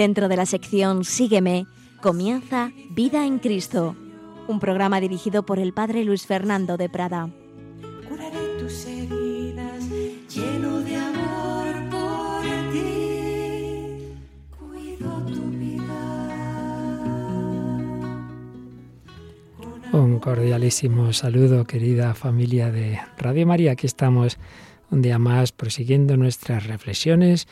Dentro de la sección Sígueme, comienza Vida en Cristo, un programa dirigido por el Padre Luis Fernando de Prada. Curaré tus heridas, lleno de amor por ti, cuido tu vida. Un cordialísimo saludo, querida familia de Radio María. Aquí estamos un día más prosiguiendo nuestras reflexiones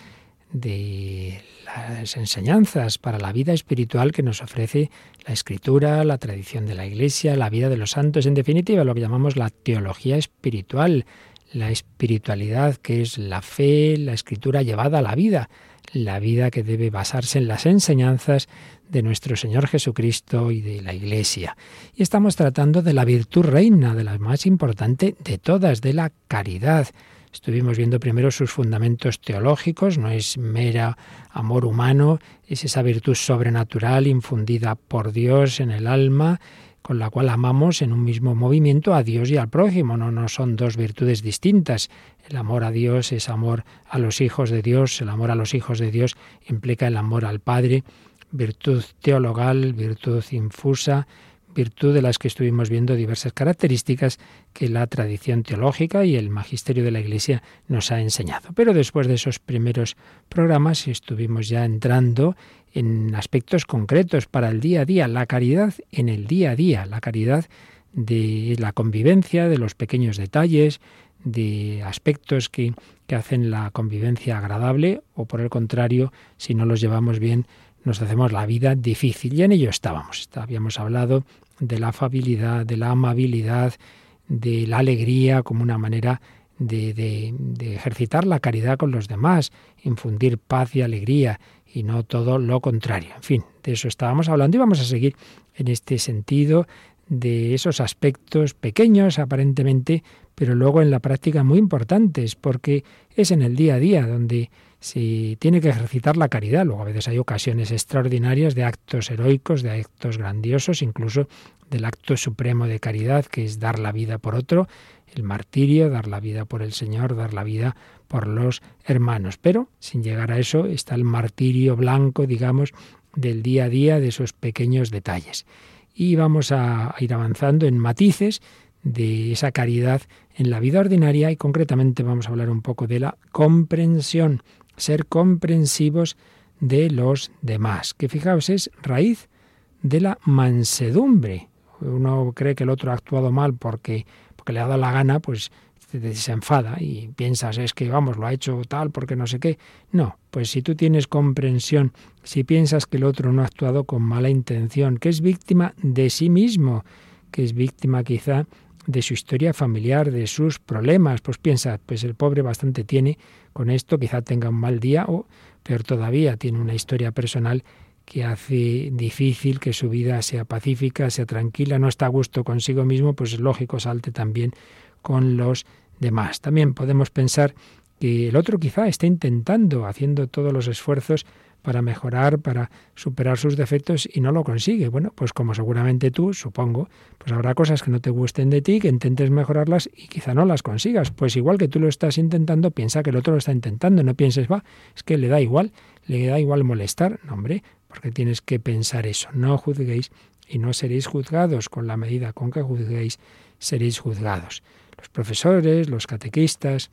de las enseñanzas para la vida espiritual que nos ofrece la escritura, la tradición de la Iglesia, la vida de los santos, en definitiva lo que llamamos la teología espiritual, la espiritualidad que es la fe, la escritura llevada a la vida, la vida que debe basarse en las enseñanzas de nuestro Señor Jesucristo y de la Iglesia. Y estamos tratando de la virtud reina, de la más importante de todas, de la caridad. Estuvimos viendo primero sus fundamentos teológicos, no es mera amor humano, es esa virtud sobrenatural infundida por Dios en el alma, con la cual amamos en un mismo movimiento a Dios y al prójimo. No, no son dos virtudes distintas. El amor a Dios es amor a los hijos de Dios, el amor a los hijos de Dios implica el amor al Padre, virtud teologal, virtud infusa, virtud de las que estuvimos viendo diversas características que la tradición teológica y el magisterio de la Iglesia nos ha enseñado. Pero después de esos primeros programas estuvimos ya entrando en aspectos concretos para el día a día, la caridad en el día a día, la caridad de la convivencia, de los pequeños detalles, de aspectos que, que hacen la convivencia agradable o por el contrario, si no los llevamos bien, nos hacemos la vida difícil. Y en ello estábamos. Habíamos hablado de la afabilidad, de la amabilidad, de la alegría como una manera de, de, ejercitar la caridad con los demás, infundir paz y alegría y no todo lo contrario. En fin, de eso estábamos hablando y vamos a seguir en este sentido de esos aspectos pequeños aparentemente, pero luego en la práctica muy importantes, porque es en el día a día donde se tiene que ejercitar la caridad. Luego a veces hay ocasiones extraordinarias de actos heroicos, de actos grandiosos, incluso del acto supremo de caridad, que es dar la vida por otro, el martirio, dar la vida por el Señor, dar la vida por los hermanos. Pero sin llegar a eso está el martirio blanco, digamos, del día a día, de esos pequeños detalles. Y vamos a ir avanzando en matices de esa caridad en la vida ordinaria y concretamente vamos a hablar un poco de la comprensión ser comprensivos de los demás, que fijaos es raíz de la mansedumbre. Uno cree que el otro ha actuado mal porque, porque le ha dado la gana, pues se enfada y piensas, es que vamos, lo ha hecho tal porque no sé qué. No, pues si tú tienes comprensión, si piensas que el otro no ha actuado con mala intención, que es víctima de sí mismo, que es víctima quizá de su historia familiar, de sus problemas, pues piensa, pues el pobre bastante tiene con esto, quizá tenga un mal día o, peor todavía, tiene una historia personal que hace difícil que su vida sea pacífica, sea tranquila, no está a gusto consigo mismo, pues es lógico, salte también con los demás. También podemos pensar que el otro quizá está intentando, haciendo todos los esfuerzos para mejorar, para superar sus defectos y no lo consigue. Bueno, pues como seguramente tú, supongo, pues habrá cosas que no te gusten de ti, que intentes mejorarlas y quizá no las consigas. Pues igual que tú lo estás intentando, piensa que el otro lo está intentando. No pienses, va, es que le da igual, le da igual molestar. No, hombre, porque tienes que pensar eso. No juzguéis y no seréis juzgados con la medida con que juzguéis, seréis juzgados. Los profesores, los catequistas,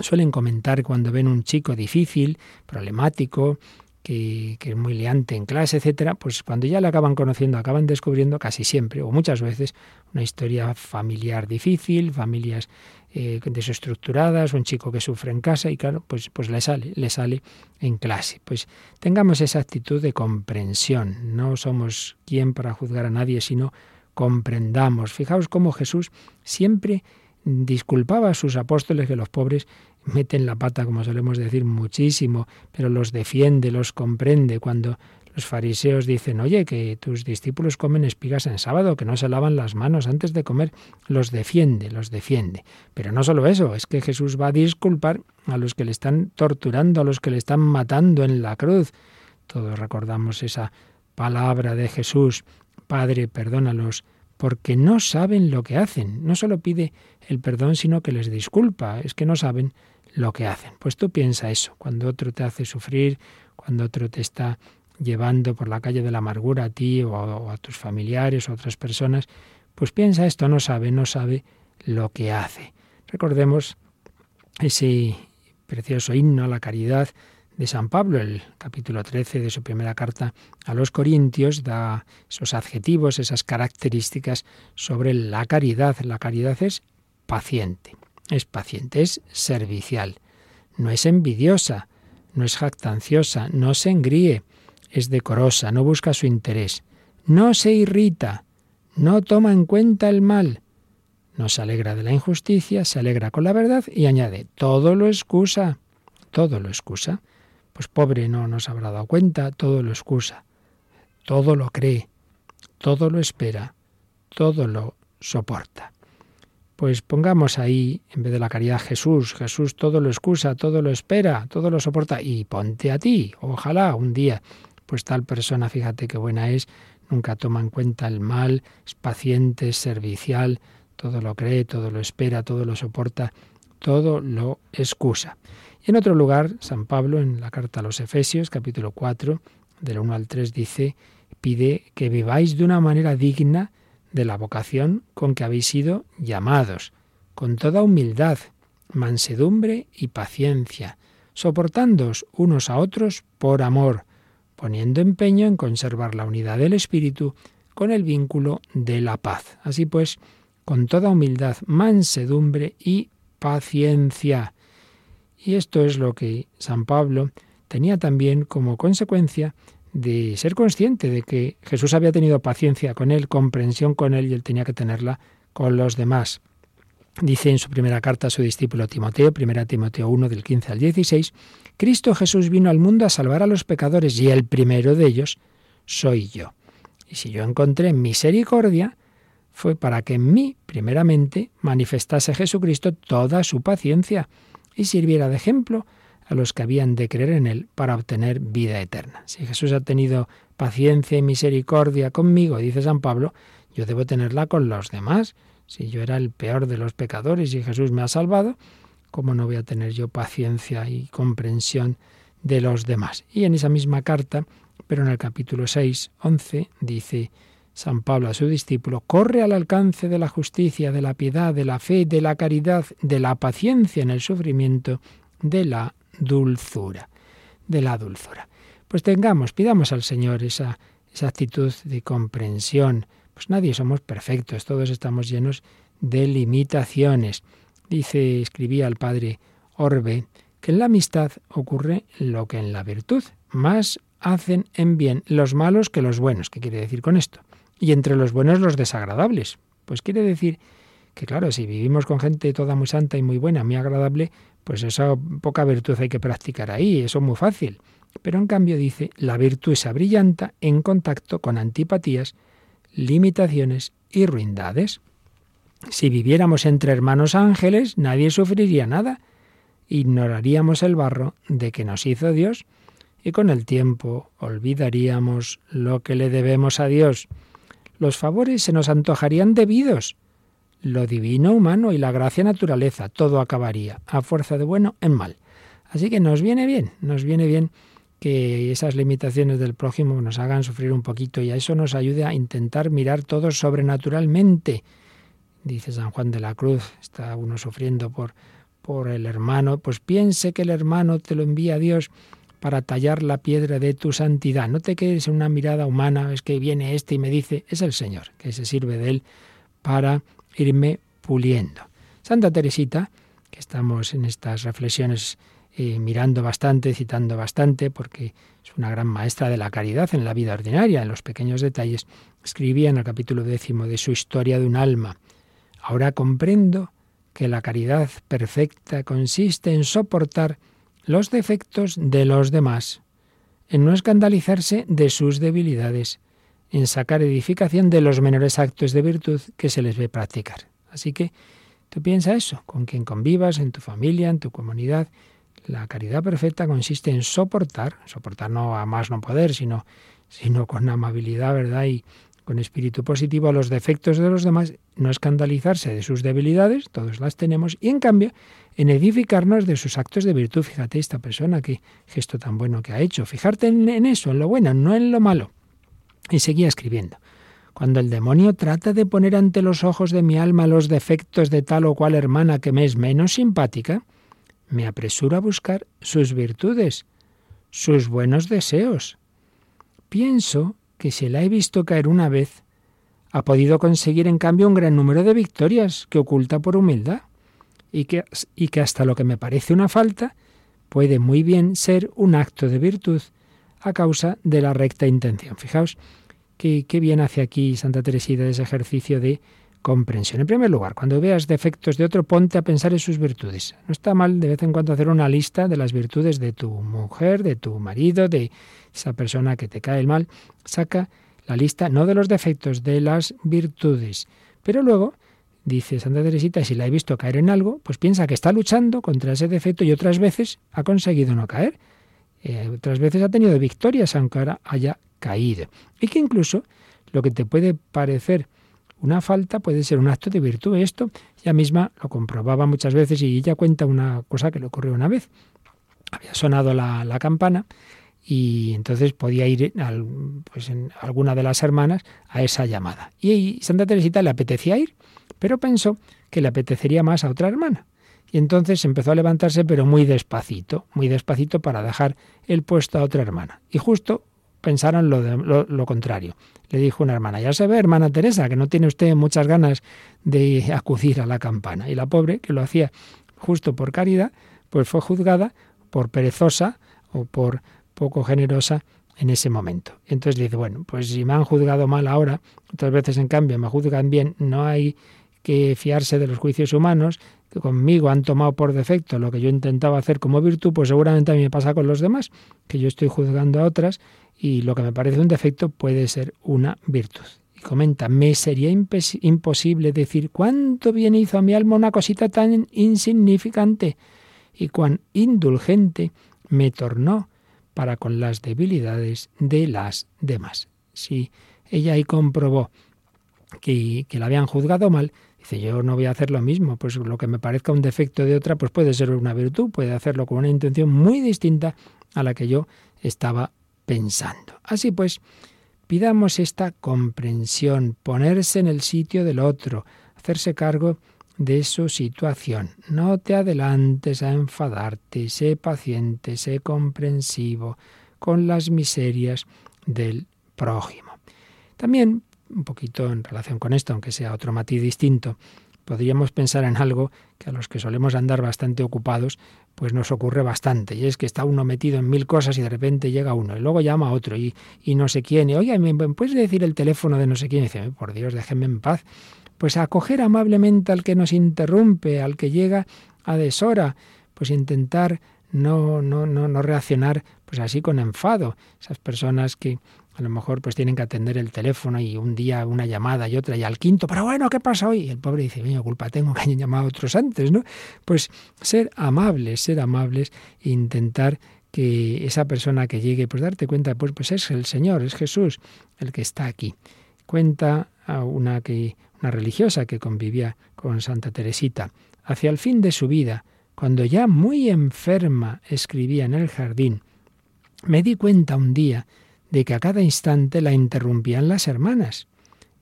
suelen comentar cuando ven un chico difícil, problemático, que, es muy liante en clase, etcétera, pues cuando ya le acaban conociendo, acaban descubriendo casi siempre o muchas veces una historia familiar difícil, familias eh, desestructuradas, un chico que sufre en casa y claro, pues, pues le sale, le sale en clase. Pues tengamos esa actitud de comprensión. No somos quien para juzgar a nadie, sino comprendamos. Fijaos cómo Jesús siempre disculpaba a sus apóstoles que los pobres meten la pata, como solemos decir, muchísimo, pero los defiende, los comprende. Cuando los fariseos dicen, oye, que tus discípulos comen espigas en sábado, que no se lavan las manos antes de comer, los defiende, los defiende. Pero no solo eso, es que Jesús va a disculpar a los que le están torturando, a los que le están matando en la cruz. Todos recordamos esa palabra de Jesús, Padre, perdónalos, porque no saben lo que hacen. No solo pide el perdón, sino que les disculpa. Es que no saben lo que hacen. Pues tú piensa eso. Cuando otro te hace sufrir, cuando otro te está llevando por la calle de la amargura a ti o a, tus familiares o a otras personas, pues piensa esto, no sabe, no sabe lo que hace. Recordemos ese precioso himno a la caridad de San Pablo, el capítulo 13 de su primera carta a los Corintios, da esos adjetivos, esas características sobre la caridad. La caridad es paciente, es paciente, es servicial, no es envidiosa, no es jactanciosa, no se engríe, es decorosa, no busca su interés, no se irrita, no toma en cuenta el mal, no se alegra de la injusticia, se alegra con la verdad y añade, todo lo excusa, todo lo excusa. Pues pobre no nos habrá dado cuenta, todo lo excusa, todo lo cree, todo lo espera, todo lo soporta. Pues pongamos ahí, en vez de la caridad, Jesús. Jesús todo lo excusa, todo lo espera, todo lo soporta. Y ponte a ti. Ojalá un día pues tal persona, fíjate qué buena es, nunca toma en cuenta el mal, es paciente, es servicial, todo lo cree, todo lo espera, todo lo soporta, todo lo excusa. En otro lugar, San Pablo, en la carta a los Efesios, capítulo 4, del 1 al 3, dice, pide que viváis de una manera digna de la vocación con que habéis sido llamados, con toda humildad, mansedumbre y paciencia, soportándoos unos a otros por amor, poniendo empeño en conservar la unidad del espíritu con el vínculo de la paz. Así pues, con toda humildad, mansedumbre y paciencia. Y esto es lo que San Pablo tenía también como consecuencia de ser consciente de que Jesús había tenido paciencia con él, comprensión con él y él tenía que tenerla con los demás. Dice en su primera carta a su discípulo Timoteo, 1 Timoteo 1 del 15 al 16, Cristo Jesús vino al mundo a salvar a los pecadores y el primero de ellos soy yo. Y si yo encontré misericordia, fue para que en mí, primeramente, manifestase Jesucristo toda su paciencia y sirviera de ejemplo a los que habían de creer en Él para obtener vida eterna. Si Jesús ha tenido paciencia y misericordia conmigo, dice San Pablo, yo debo tenerla con los demás. Si yo era el peor de los pecadores y Jesús me ha salvado, ¿cómo no voy a tener yo paciencia y comprensión de los demás? Y en esa misma carta, pero en el capítulo 6, 11, dice San Pablo a su discípulo, corre al alcance de la justicia, de la piedad, de la fe, de la caridad, de la paciencia en el sufrimiento, de la dulzura, de la dulzura. Pues tengamos, pidamos al Señor esa, esa actitud de comprensión. Pues nadie somos perfectos, todos estamos llenos de limitaciones. Dice, escribía el padre Orbe, que en la amistad ocurre lo que en la virtud. Más hacen en bien los malos que los buenos. ¿Qué quiere decir con esto? Y entre los buenos los desagradables. Pues quiere decir que claro, si vivimos con gente toda muy santa y muy buena, muy agradable, pues esa poca virtud hay que practicar ahí, eso es muy fácil. Pero en cambio dice, la virtud se abrillanta en contacto con antipatías, limitaciones y ruindades. Si viviéramos entre hermanos ángeles, nadie sufriría nada. Ignoraríamos el barro de que nos hizo Dios y con el tiempo olvidaríamos lo que le debemos a Dios. Los favores se nos antojarían debidos. Lo divino humano y la gracia naturaleza, todo acabaría, a fuerza de bueno, en mal. Así que nos viene bien, nos viene bien que esas limitaciones del prójimo nos hagan sufrir un poquito y a eso nos ayude a intentar mirar todo sobrenaturalmente dice San Juan de la Cruz, está uno sufriendo por, por el hermano, pues piense que el hermano te lo envía a Dios para tallar la piedra de tu santidad. No te quedes en una mirada humana, es que viene este y me dice, es el Señor, que se sirve de él para irme puliendo. Santa Teresita, que estamos en estas reflexiones eh, mirando bastante, citando bastante, porque es una gran maestra de la caridad en la vida ordinaria, en los pequeños detalles, escribía en el capítulo décimo de su Historia de un alma, Ahora comprendo que la caridad perfecta consiste en soportar los defectos de los demás, en no escandalizarse de sus debilidades, en sacar edificación de los menores actos de virtud que se les ve practicar. Así que tú piensa eso, con quien convivas, en tu familia, en tu comunidad. La caridad perfecta consiste en soportar, soportar no a más no poder, sino, sino con amabilidad, ¿verdad? Y con espíritu positivo a los defectos de los demás, no escandalizarse de sus debilidades, todos las tenemos, y en cambio en edificarnos de sus actos de virtud. Fíjate esta persona, qué gesto tan bueno que ha hecho. Fijarte en, en eso, en lo bueno, no en lo malo. Y seguía escribiendo. Cuando el demonio trata de poner ante los ojos de mi alma los defectos de tal o cual hermana que me es menos simpática, me apresuro a buscar sus virtudes, sus buenos deseos. Pienso que si la he visto caer una vez, ha podido conseguir en cambio un gran número de victorias que oculta por humildad, y que, y que hasta lo que me parece una falta puede muy bien ser un acto de virtud a causa de la recta intención. Fijaos qué bien hace aquí Santa Teresita ese ejercicio de comprensión. En primer lugar, cuando veas defectos de otro, ponte a pensar en sus virtudes. No está mal de vez en cuando hacer una lista de las virtudes de tu mujer, de tu marido, de esa persona que te cae el mal. Saca la lista no de los defectos, de las virtudes. Pero luego, dice Santa Teresita, si la he visto caer en algo, pues piensa que está luchando contra ese defecto y otras veces ha conseguido no caer. Eh, otras veces ha tenido victorias aunque ahora haya caído. Y que incluso lo que te puede parecer una falta puede ser un acto de virtud. Esto ella misma lo comprobaba muchas veces y ella cuenta una cosa que le ocurrió una vez. Había sonado la, campana y entonces podía ir al, pues en alguna de las hermanas a esa llamada. Y Santa Teresita le apetecía ir, pero pensó que le apetecería más a otra hermana. Y entonces empezó a levantarse, pero muy despacito, muy despacito para dejar el puesto a otra hermana. Y justo pensaron lo, de, lo, contrario. Le dijo una hermana, ya se ve, hermana Teresa, que no tiene usted muchas ganas de acudir a la campana. Y la pobre, que lo hacía justo por caridad, pues fue juzgada por perezosa o por poco generosa en ese momento. Entonces dice, bueno, pues si me han juzgado mal ahora, otras veces en cambio me juzgan bien, no hay que fiarse de los juicios humanos, que conmigo han tomado por defecto lo que yo intentaba hacer como virtud, pues seguramente a mí me pasa con los demás, que yo estoy juzgando a otras y lo que me parece un defecto puede ser una virtud. Y comenta, me sería imposible decir cuánto bien hizo a mi alma una cosita tan insignificante y cuán indulgente me tornó para con las debilidades de las demás. Si ella ahí comprobó que, la habían juzgado mal, dice yo no voy a hacer lo mismo, pues lo que me parezca un defecto de otra, pues puede ser una virtud, puede hacerlo con una intención muy distinta a la que yo estaba pensando. Así pues, pidamos esta comprensión, ponerse en el sitio del otro, hacerse cargo de su situación. No te adelantes a enfadarte, sé paciente, sé comprensivo con las miserias del prójimo. También, un poquito en relación con esto, aunque sea otro matiz distinto, podríamos pensar en algo que a los que solemos andar bastante ocupados, pues nos ocurre bastante. Y es que está uno metido en mil cosas y de repente llega uno y luego llama a otro y, y no sé quién. Y oye, ¿me puedes decir el teléfono de no sé quién? Y dice, por Dios, déjenme en paz. Pues acoger amablemente al que nos interrumpe, al que llega a deshora, pues intentar no, no, no, no reaccionar pues así con enfado. Esas personas que a lo mejor pues tienen que atender el teléfono y un día una llamada y otra y al quinto, pero bueno, ¿qué pasa hoy? El pobre dice, mira, culpa tengo que hayan llamado a otros antes, ¿no? Pues ser amables, ser amables intentar que esa persona que llegue, pues darte cuenta, pues, pues es el Señor, es Jesús el que está aquí. Cuenta a una, que, una religiosa que convivía con Santa Teresita. Hacia el fin de su vida, cuando ya muy enferma escribía en el jardín, me di cuenta un día de que a cada instante la interrumpían las hermanas.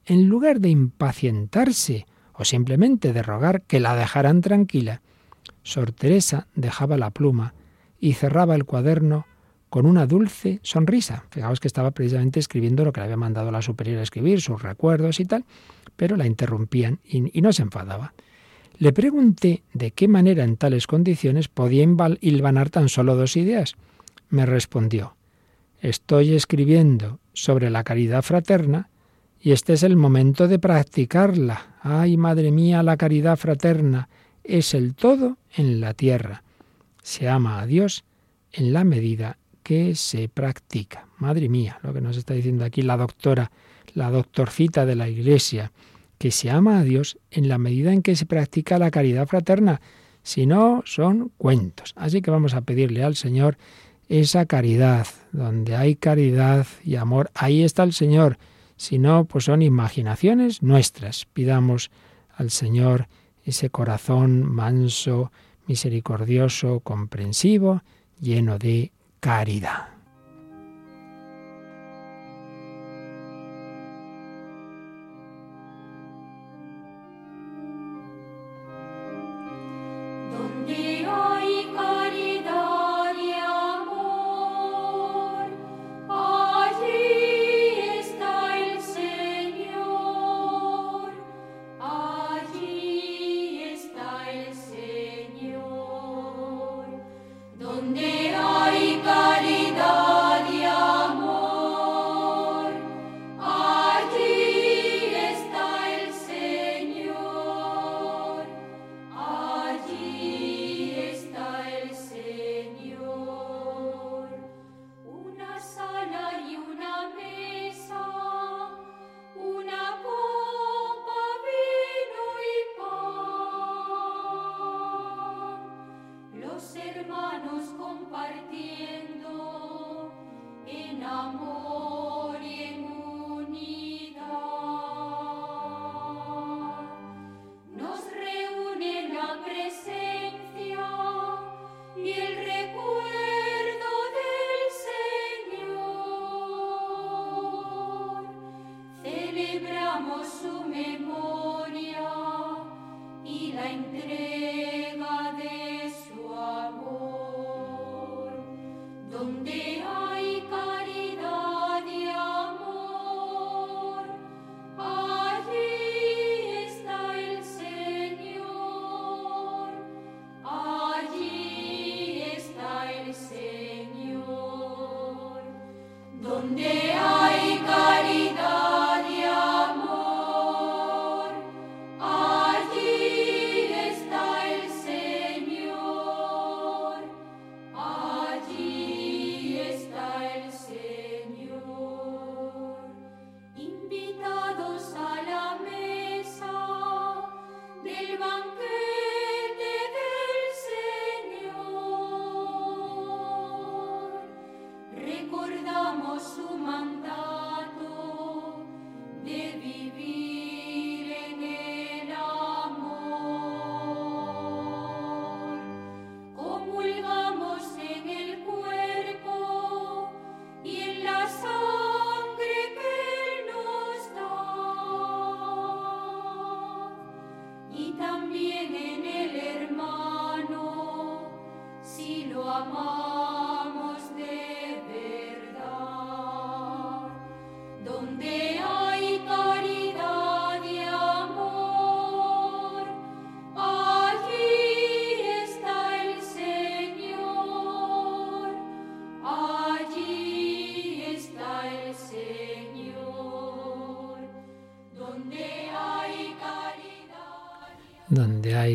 En lugar de impacientarse o simplemente de rogar que la dejaran tranquila, Sor Teresa dejaba la pluma y cerraba el cuaderno con una dulce sonrisa. Fijaos que estaba precisamente escribiendo lo que le había mandado la superior a escribir, sus recuerdos y tal, pero la interrumpían y, y no se enfadaba. Le pregunté de qué manera en tales condiciones podía hilvanar tan solo dos ideas. Me respondió, estoy escribiendo sobre la caridad fraterna y este es el momento de practicarla. Ay, madre mía, la caridad fraterna es el todo en la tierra. Se ama a Dios en la medida que se practica. Madre mía, lo que nos está diciendo aquí la doctora, la doctorcita de la Iglesia, que se ama a Dios en la medida en que se practica la caridad fraterna. Si no, son cuentos. Así que vamos a pedirle al Señor esa caridad. Donde hay caridad y amor, ahí está el Señor. Si no, pues son imaginaciones nuestras. Pidamos al Señor ese corazón manso, misericordioso, comprensivo, lleno de caridad.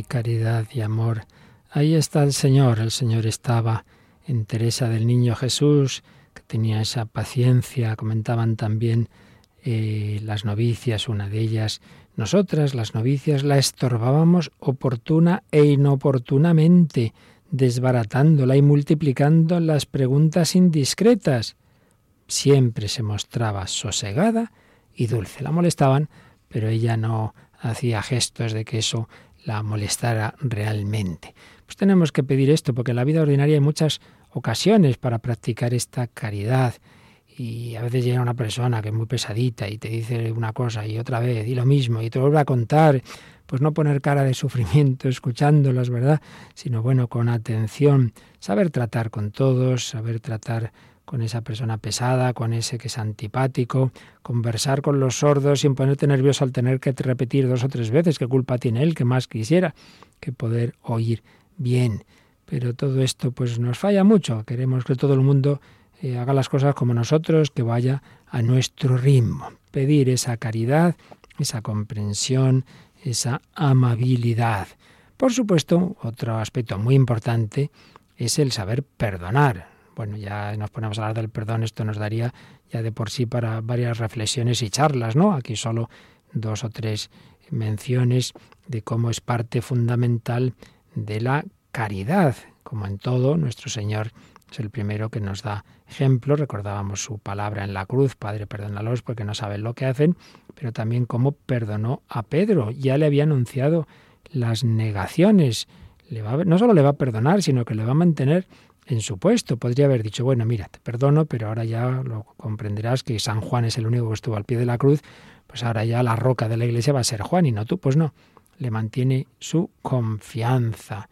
Caridad y amor, ahí está el Señor. El Señor estaba en Teresa del Niño Jesús, que tenía esa paciencia. Comentaban también eh, las novicias, una de ellas. Nosotras, las novicias, la estorbábamos oportuna e inoportunamente, desbaratándola y multiplicando las preguntas indiscretas. Siempre se mostraba sosegada y dulce. La molestaban, pero ella no hacía gestos de que eso la molestara realmente. Pues tenemos que pedir esto, porque en la vida ordinaria hay muchas ocasiones para practicar esta caridad. Y a veces llega una persona que es muy pesadita y te dice una cosa y otra vez y lo mismo y te vuelve a contar. Pues no poner cara de sufrimiento escuchándolas, ¿verdad? Sino bueno, con atención, saber tratar con todos, saber tratar con esa persona pesada, con ese que es antipático, conversar con los sordos sin ponerte nervioso al tener que repetir dos o tres veces qué culpa tiene él, que más quisiera que poder oír bien. Pero todo esto pues nos falla mucho. Queremos que todo el mundo eh, haga las cosas como nosotros, que vaya a nuestro ritmo. Pedir esa caridad, esa comprensión, esa amabilidad. Por supuesto, otro aspecto muy importante es el saber perdonar. Bueno, ya nos ponemos a hablar del perdón, esto nos daría ya de por sí para varias reflexiones y charlas, ¿no? Aquí solo dos o tres menciones de cómo es parte fundamental de la caridad. Como en todo, nuestro Señor Es el primero que nos da ejemplo. Recordábamos su palabra en la cruz, Padre, perdónalos porque no saben lo que hacen, pero también cómo perdonó a Pedro. Ya le había anunciado las negaciones. No solo le va a perdonar, sino que le va a mantener en su puesto. Podría haber dicho, bueno, mira, te perdono, pero ahora ya lo comprenderás que San Juan es el único que estuvo al pie de la cruz, pues ahora ya la roca de la iglesia va a ser Juan y no tú. Pues no, le mantiene su confianza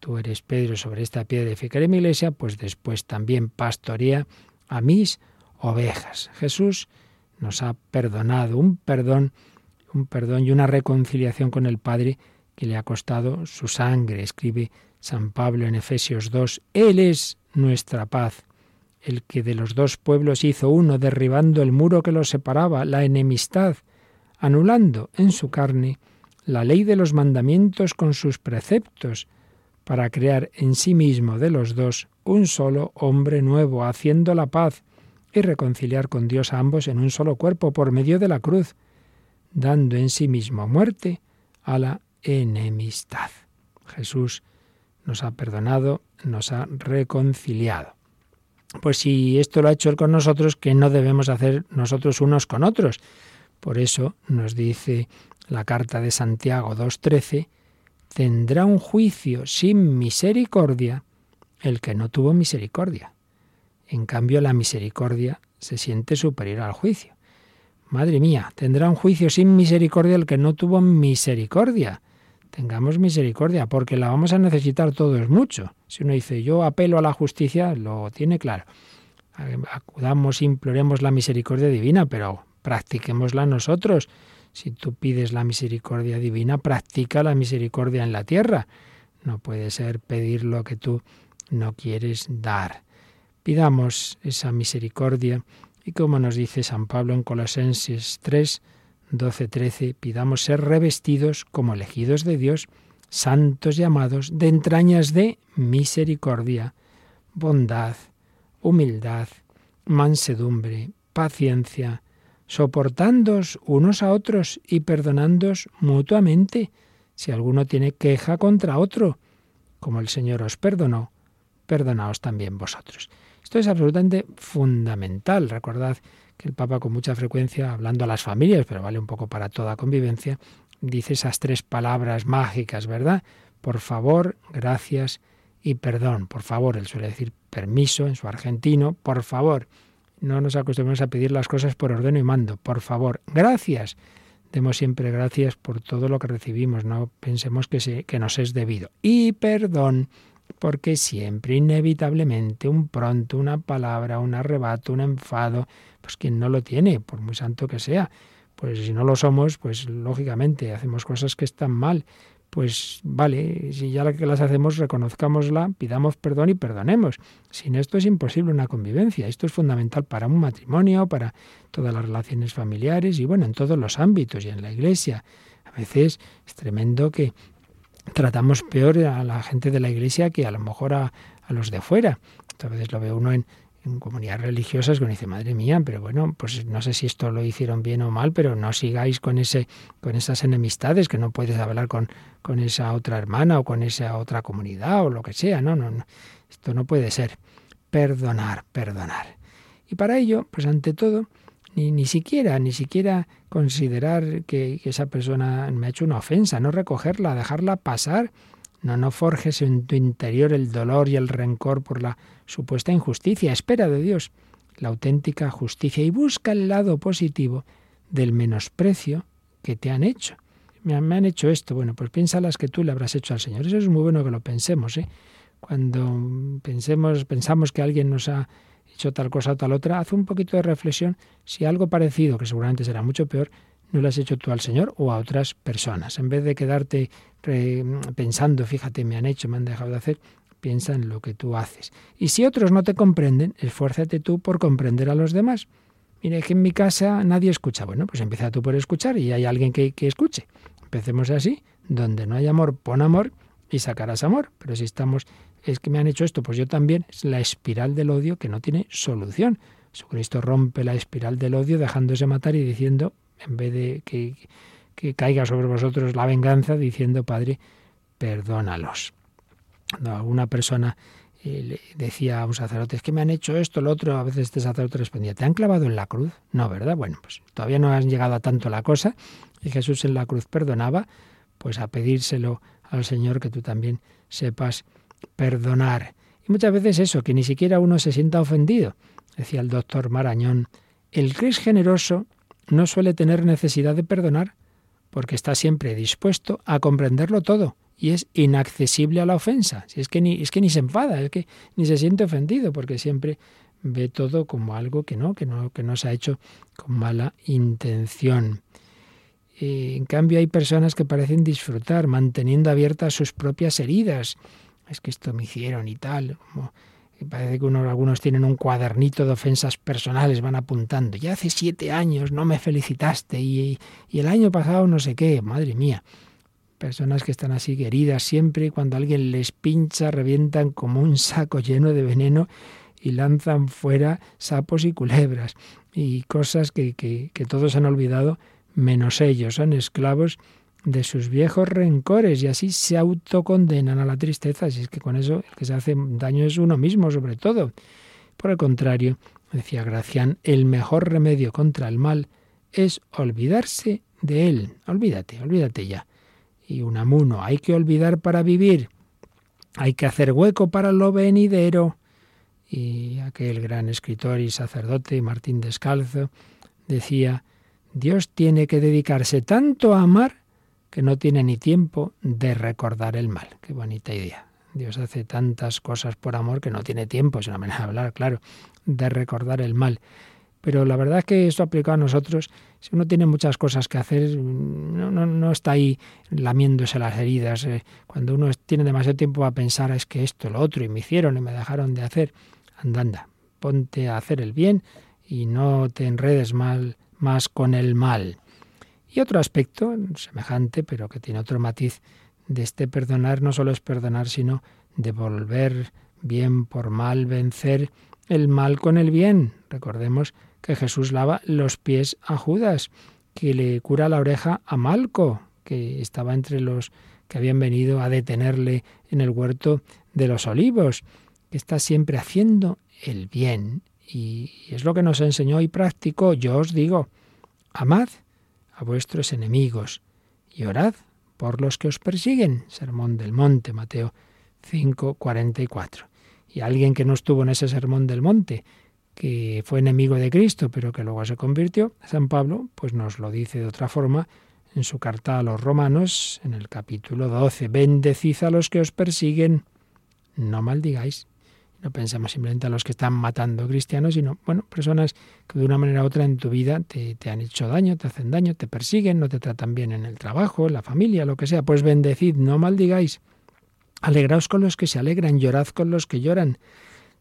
tú eres Pedro sobre esta piedra edificaré mi iglesia, pues después también pastorea a mis ovejas. Jesús nos ha perdonado un perdón, un perdón y una reconciliación con el Padre que le ha costado su sangre. Escribe San Pablo en Efesios 2, Él es nuestra paz, el que de los dos pueblos hizo uno, derribando el muro que los separaba, la enemistad, anulando en su carne la ley de los mandamientos con sus preceptos, para crear en sí mismo de los dos un solo hombre nuevo, haciendo la paz y reconciliar con Dios a ambos en un solo cuerpo por medio de la cruz, dando en sí mismo muerte a la enemistad. Jesús nos ha perdonado, nos ha reconciliado. Pues si esto lo ha hecho Él con nosotros, ¿qué no debemos hacer nosotros unos con otros? Por eso nos dice la carta de Santiago 2.13, tendrá un juicio sin misericordia el que no tuvo misericordia. En cambio, la misericordia se siente superior al juicio. Madre mía, tendrá un juicio sin misericordia el que no tuvo misericordia. Tengamos misericordia, porque la vamos a necesitar todos mucho. Si uno dice, yo apelo a la justicia, lo tiene claro. Acudamos, imploremos la misericordia divina, pero practiquémosla nosotros si tú pides la misericordia divina, practica la misericordia en la tierra. No puede ser pedir lo que tú no quieres dar. Pidamos esa misericordia y como nos dice San Pablo en Colosenses 3, 12, 13, pidamos ser revestidos como elegidos de Dios, santos llamados, de entrañas de misericordia, bondad, humildad, mansedumbre, paciencia, soportándoos unos a otros y perdonándoos mutuamente si alguno tiene queja contra otro. Como el Señor os perdonó, perdonaos también vosotros. Esto es absolutamente fundamental. Recordad que el Papa con mucha frecuencia, hablando a las familias, pero vale un poco para toda convivencia, dice esas tres palabras mágicas, ¿verdad? Por favor, gracias y perdón. Por favor, él suele decir permiso en su argentino, por favor. No nos acostumbramos a pedir las cosas por orden y mando. Por favor, gracias. Demos siempre gracias por todo lo que recibimos. No pensemos que, que nos es debido. Y perdón, porque siempre, inevitablemente, un pronto, una palabra, un arrebato, un enfado, pues quien no lo tiene, por muy santo que sea, pues si no lo somos, pues lógicamente hacemos cosas que están mal pues vale, si ya que las hacemos, reconozcámosla, pidamos perdón y perdonemos. Sin esto es imposible una convivencia. Esto es fundamental para un matrimonio, para todas las relaciones familiares y bueno, en todos los ámbitos y en la iglesia. A veces es tremendo que tratamos peor a la gente de la iglesia que a lo mejor a, a los de fuera. A veces lo ve uno en, en comunidades religiosas que dice, madre mía, pero bueno, pues no sé si esto lo hicieron bien o mal, pero no sigáis con ese, con esas enemistades, que no puedes hablar con, con esa otra hermana o con esa otra comunidad o lo que sea, no, no, no. Esto no puede ser. Perdonar, perdonar. Y para ello, pues ante todo, ni, ni siquiera, ni siquiera considerar que, que esa persona me ha hecho una ofensa, no recogerla, dejarla pasar no, no forjes en tu interior el dolor y el rencor por la supuesta injusticia. Espera de Dios la auténtica justicia y busca el lado positivo del menosprecio que te han hecho. Me han, hecho esto, bueno, pues piensa las que tú le habrás hecho al Señor. Eso es muy bueno que lo pensemos, ¿eh? Cuando pensemos, pensamos que alguien nos ha hecho tal cosa o tal otra, haz un poquito de reflexión si algo parecido, que seguramente será mucho peor, no lo has hecho tú al Señor o a otras personas. En vez de quedarte pensando, fíjate, me han hecho, me han dejado de hacer, piensa en lo que tú haces. Y si otros no te comprenden, esfuérzate tú por comprender a los demás. Mire, que en mi casa nadie escucha. Bueno, pues empieza tú por escuchar y hay alguien que, que escuche. Empecemos así. Donde no hay amor, pon amor y sacarás amor. Pero si estamos, es que me han hecho esto, pues yo también, es la espiral del odio que no tiene solución. Jesucristo rompe la espiral del odio dejándose matar y diciendo, en vez de que, que caiga sobre vosotros la venganza, diciendo, Padre, perdónalos. Cuando alguna persona eh, le decía a un sacerdote, es que me han hecho esto, lo otro, a veces este sacerdote respondía, ¿te han clavado en la cruz? No, ¿verdad? Bueno, pues todavía no han llegado a tanto la cosa y Jesús en la cruz perdonaba, pues a pedírselo al Señor que tú también sepas perdonar. Y muchas veces eso, que ni siquiera uno se sienta ofendido. Decía el doctor Marañón, el que es generoso no suele tener necesidad de perdonar, porque está siempre dispuesto a comprenderlo todo y es inaccesible a la ofensa. Si es que ni es que ni se enfada, es que ni se siente ofendido porque siempre ve todo como algo que no, que no que no se ha hecho con mala intención. Y en cambio hay personas que parecen disfrutar manteniendo abiertas sus propias heridas. Es que esto me hicieron y tal, parece que unos, algunos tienen un cuadernito de ofensas personales, van apuntando. Ya hace siete años no me felicitaste y el año pasado no sé qué, madre mía. Personas que están así queridas siempre cuando alguien les pincha revientan como un saco lleno de veneno y lanzan fuera sapos y culebras y cosas que, que, que todos han olvidado menos ellos. Son esclavos de sus viejos rencores y así se autocondenan a la tristeza, si es que con eso el que se hace daño es uno mismo sobre todo. Por el contrario, decía Gracián, el mejor remedio contra el mal es olvidarse de él. Olvídate, olvídate ya. Y un amuno, hay que olvidar para vivir. Hay que hacer hueco para lo venidero. Y aquel gran escritor y sacerdote, Martín Descalzo, decía, Dios tiene que dedicarse tanto a amar que no tiene ni tiempo de recordar el mal. Qué bonita idea. Dios hace tantas cosas por amor que no tiene tiempo, es una manera de hablar, claro, de recordar el mal. Pero la verdad es que esto aplicado a nosotros, si uno tiene muchas cosas que hacer, no, no, no está ahí lamiéndose las heridas. Eh, cuando uno tiene demasiado tiempo a pensar, es que esto, lo otro, y me hicieron y me dejaron de hacer, anda, anda, ponte a hacer el bien y no te enredes mal, más con el mal. Y otro aspecto semejante, pero que tiene otro matiz de este perdonar, no solo es perdonar, sino devolver bien por mal, vencer el mal con el bien. Recordemos que Jesús lava los pies a Judas, que le cura la oreja a Malco, que estaba entre los que habían venido a detenerle en el huerto de los olivos, que está siempre haciendo el bien. Y es lo que nos enseñó y practicó. Yo os digo, amad a vuestros enemigos y orad por los que os persiguen. Sermón del Monte, Mateo 5, 44. Y alguien que no estuvo en ese Sermón del Monte, que fue enemigo de Cristo, pero que luego se convirtió, San Pablo, pues nos lo dice de otra forma en su carta a los romanos, en el capítulo 12. Bendecid a los que os persiguen, no maldigáis. No pensamos simplemente a los que están matando cristianos, sino, bueno, personas que de una manera u otra en tu vida te, te, han hecho daño, te hacen daño, te persiguen, no te tratan bien en el trabajo, en la familia, lo que sea. Pues bendecid, no maldigáis. Alegraos con los que se alegran, llorad con los que lloran.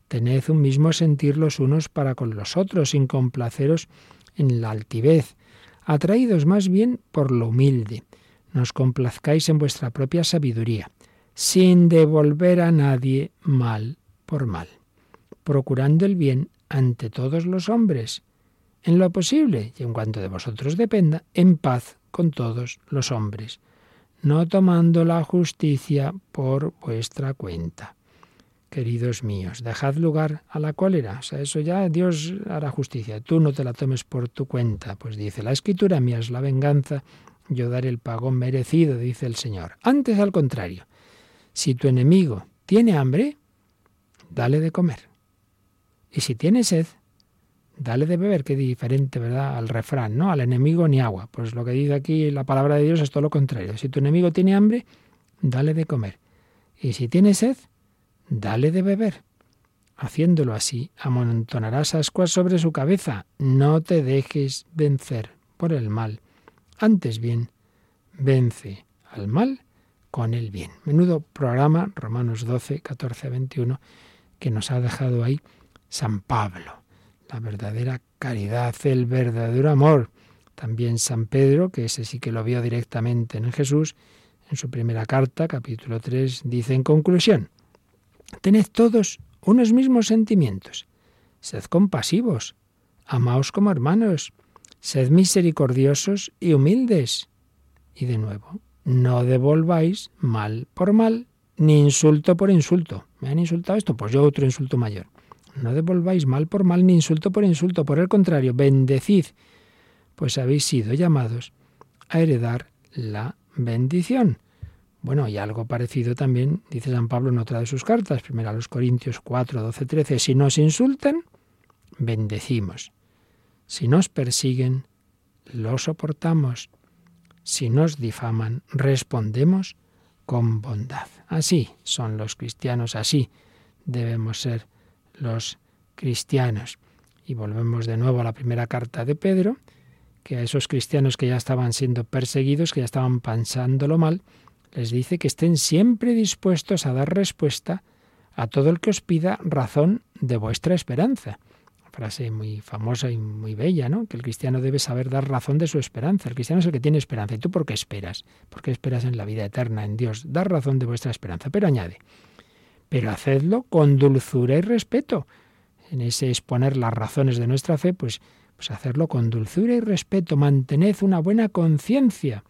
Tened un mismo sentir los unos para con los otros, sin complaceros en la altivez. Atraídos más bien por lo humilde. Nos complazcáis en vuestra propia sabiduría, sin devolver a nadie mal por mal, procurando el bien ante todos los hombres, en lo posible y en cuanto de vosotros dependa, en paz con todos los hombres, no tomando la justicia por vuestra cuenta. Queridos míos, dejad lugar a la cólera. O sea, eso ya Dios hará justicia. Tú no te la tomes por tu cuenta. Pues dice la escritura, mía es la venganza, yo daré el pago merecido, dice el Señor. Antes, al contrario, si tu enemigo tiene hambre, dale de comer. Y si tiene sed, dale de beber, que diferente, ¿verdad? Al refrán, ¿no? Al enemigo ni agua. Pues lo que dice aquí la palabra de Dios es todo lo contrario. Si tu enemigo tiene hambre, dale de comer. Y si tiene sed, dale de beber. Haciéndolo así, amontonarás ascuas sobre su cabeza. No te dejes vencer por el mal. Antes bien, vence al mal con el bien. Menudo programa, Romanos 12, 14, 21 que nos ha dejado ahí San Pablo, la verdadera caridad, el verdadero amor. También San Pedro, que ese sí que lo vio directamente en Jesús, en su primera carta, capítulo 3, dice en conclusión, tened todos unos mismos sentimientos, sed compasivos, amaos como hermanos, sed misericordiosos y humildes. Y de nuevo, no devolváis mal por mal, ni insulto por insulto. ¿Me han insultado esto? Pues yo otro insulto mayor. No devolváis mal por mal ni insulto por insulto. Por el contrario, bendecid, pues habéis sido llamados a heredar la bendición. Bueno, y algo parecido también dice San Pablo en otra de sus cartas, primero a los Corintios 4, 12, 13. Si nos insultan, bendecimos. Si nos persiguen, lo soportamos. Si nos difaman, respondemos con bondad. Así son los cristianos, así debemos ser los cristianos. Y volvemos de nuevo a la primera carta de Pedro, que a esos cristianos que ya estaban siendo perseguidos, que ya estaban pensándolo mal, les dice que estén siempre dispuestos a dar respuesta a todo el que os pida razón de vuestra esperanza. Frase muy famosa y muy bella, ¿no? Que el cristiano debe saber dar razón de su esperanza. El cristiano es el que tiene esperanza. ¿Y tú por qué esperas? ¿Por qué esperas en la vida eterna, en Dios? Dar razón de vuestra esperanza. Pero añade, pero hacedlo con dulzura y respeto. En ese exponer las razones de nuestra fe, pues, pues hacerlo con dulzura y respeto. Mantened una buena conciencia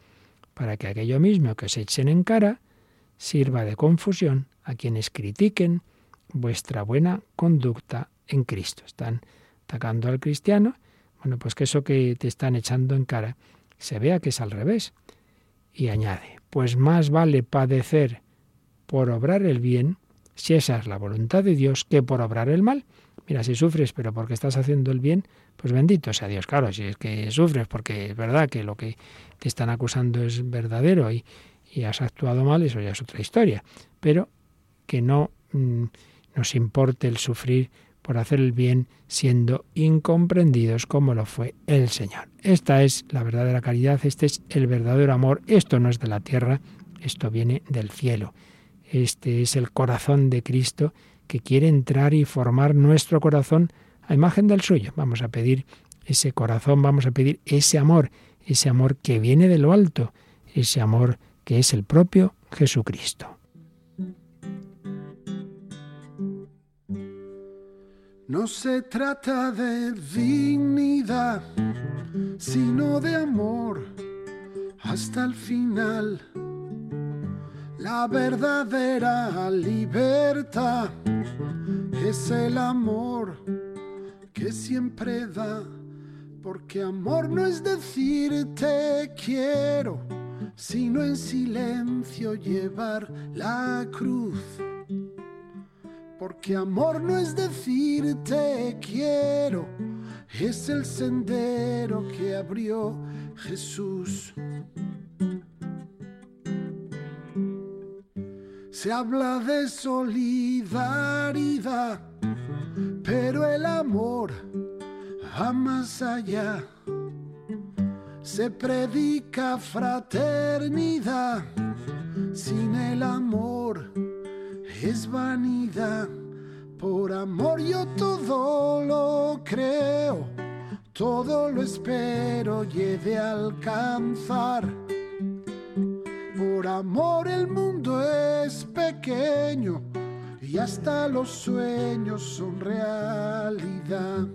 para que aquello mismo que os echen en cara sirva de confusión a quienes critiquen vuestra buena conducta en Cristo. Están atacando al cristiano, bueno, pues que eso que te están echando en cara se vea que es al revés. Y añade, pues más vale padecer por obrar el bien, si esa es la voluntad de Dios, que por obrar el mal. Mira, si sufres, pero porque estás haciendo el bien, pues bendito sea Dios. Claro, si es que sufres porque es verdad que lo que te están acusando es verdadero y, has actuado mal, eso ya es otra historia. Pero que no mm, nos importe el sufrir por hacer el bien siendo incomprendidos como lo fue el Señor. Esta es la verdadera caridad, este es el verdadero amor. Esto no es de la tierra, esto viene del cielo. Este es el corazón de Cristo que quiere entrar y formar nuestro corazón a imagen del suyo. Vamos a pedir ese corazón, vamos a pedir ese amor, ese amor que viene de lo alto, ese amor que es el propio Jesucristo. No se trata de dignidad, sino de amor hasta el final. La verdadera libertad es el amor que siempre da, porque amor no es decir te quiero, sino en silencio llevar la cruz. Porque amor no es decir te quiero, es el sendero que abrió Jesús. Se habla de solidaridad pero el amor va más allá. Se predica fraternidad, sin el amor es vanidad. Por amor yo todo lo creo, todo lo espero y he de alcanzar. Por amor el mundo es pequeño y hasta los sueños son realidad.